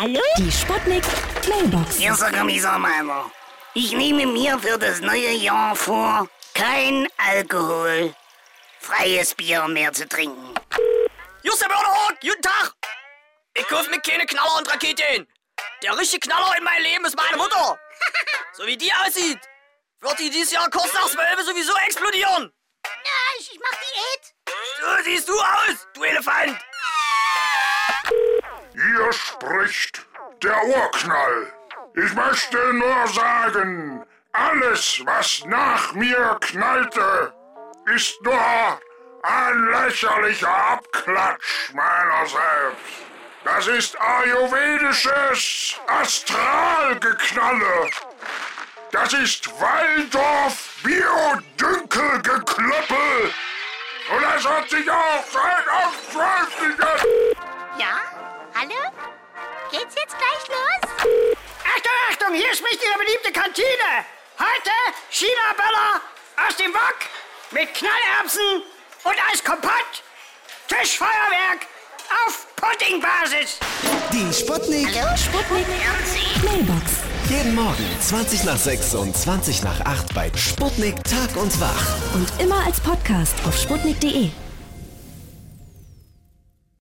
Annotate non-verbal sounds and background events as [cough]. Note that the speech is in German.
Hallo? Die Sputnik Mailbox. Erster Kommissar Meiner. Ich nehme mir für das neue Jahr vor, kein Alkohol, freies Bier mehr zu trinken. Just der Mörderhut, guten Tag. Ich kauf mir keine Knaller und Raketen. Der richtige Knaller in meinem Leben ist meine Mutter. [laughs] So wie die aussieht, wird die dieses Jahr kurz nach zwölf sowieso explodieren. Ja, ich, ich mach Diät. So siehst du aus, du Elefant. Hier spricht der Urknall. Ich möchte nur sagen, alles, was nach mir knallte, ist nur ein lächerlicher Abklatsch meiner selbst. Das ist ayurvedisches Astralgeknalle. Das ist Waldorf Biodünkelgeklöppel. Und das hat sich auch seit 12. gleich los? Achtung, Achtung, hier spricht Ihre beliebte Kantine. Heute China-Böller aus dem Wok mit Knallerbsen und als Kompott. Tischfeuerwerk auf Puddingbasis. Die Sputnik. Hallo? Sputnik Mailbox. Jeden Morgen 20 nach 6 und 20 nach 8 bei Sputnik Tag und Wach. Und immer als Podcast auf sputnik.de.